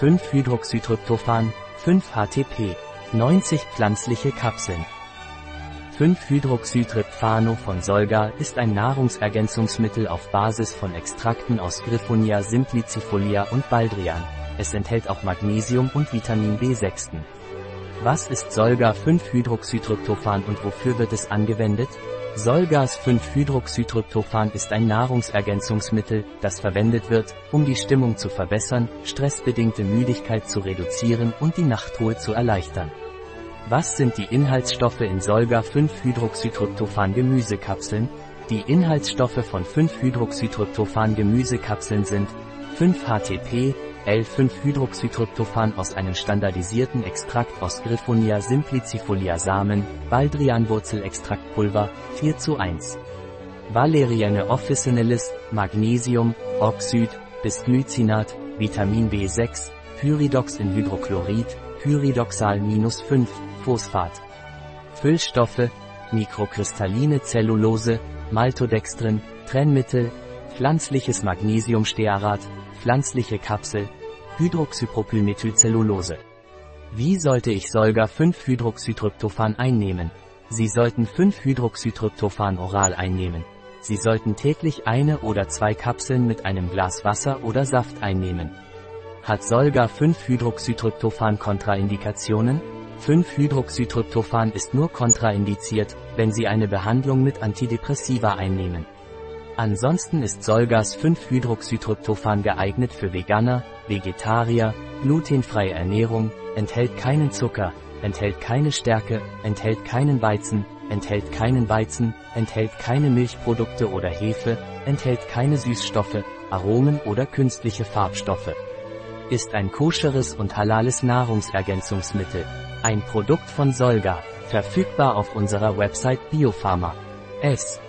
5-Hydroxytryptophan, 5-HTP, 90 pflanzliche Kapseln. 5-Hydroxytryptphano von Solga ist ein Nahrungsergänzungsmittel auf Basis von Extrakten aus Griffonia simplicifolia und Baldrian. Es enthält auch Magnesium und Vitamin B6. Was ist Solga 5-Hydroxytryptophan und wofür wird es angewendet? Solgas 5-Hydroxytryptophan ist ein Nahrungsergänzungsmittel, das verwendet wird, um die Stimmung zu verbessern, stressbedingte Müdigkeit zu reduzieren und die Nachtruhe zu erleichtern. Was sind die Inhaltsstoffe in Solga 5-Hydroxytryptophan Gemüsekapseln? Die Inhaltsstoffe von 5-Hydroxytryptophan Gemüsekapseln sind 5-HTP, L5-Hydroxytryptophan aus einem standardisierten Extrakt aus Griffonia simplicifolia Samen, Baldrianwurzelextraktpulver, 4 zu 1. Valeriane officinalis, Magnesium, Oxyd, Bisglycinat, Vitamin B6, Pyridox in Hydrochlorid, Pyridoxal-5, Phosphat. Füllstoffe, mikrokristalline Zellulose, Maltodextrin, Trennmittel, pflanzliches Magnesiumstearat, pflanzliche Kapsel, Hydroxypropylmethylcellulose. Wie sollte ich Solga 5-Hydroxytryptophan einnehmen? Sie sollten 5-Hydroxytryptophan oral einnehmen. Sie sollten täglich eine oder zwei Kapseln mit einem Glas Wasser oder Saft einnehmen. Hat Solga 5-Hydroxytryptophan Kontraindikationen? 5-Hydroxytryptophan ist nur kontraindiziert, wenn Sie eine Behandlung mit Antidepressiva einnehmen. Ansonsten ist Solgas 5-Hydroxytryptophan geeignet für Veganer, Vegetarier, glutenfreie Ernährung, enthält keinen Zucker, enthält keine Stärke, enthält keinen Weizen, enthält keinen Weizen, enthält keine Milchprodukte oder Hefe, enthält keine Süßstoffe, Aromen oder künstliche Farbstoffe. Ist ein koscheres und halales Nahrungsergänzungsmittel. Ein Produkt von Solga, verfügbar auf unserer Website Biopharma. S.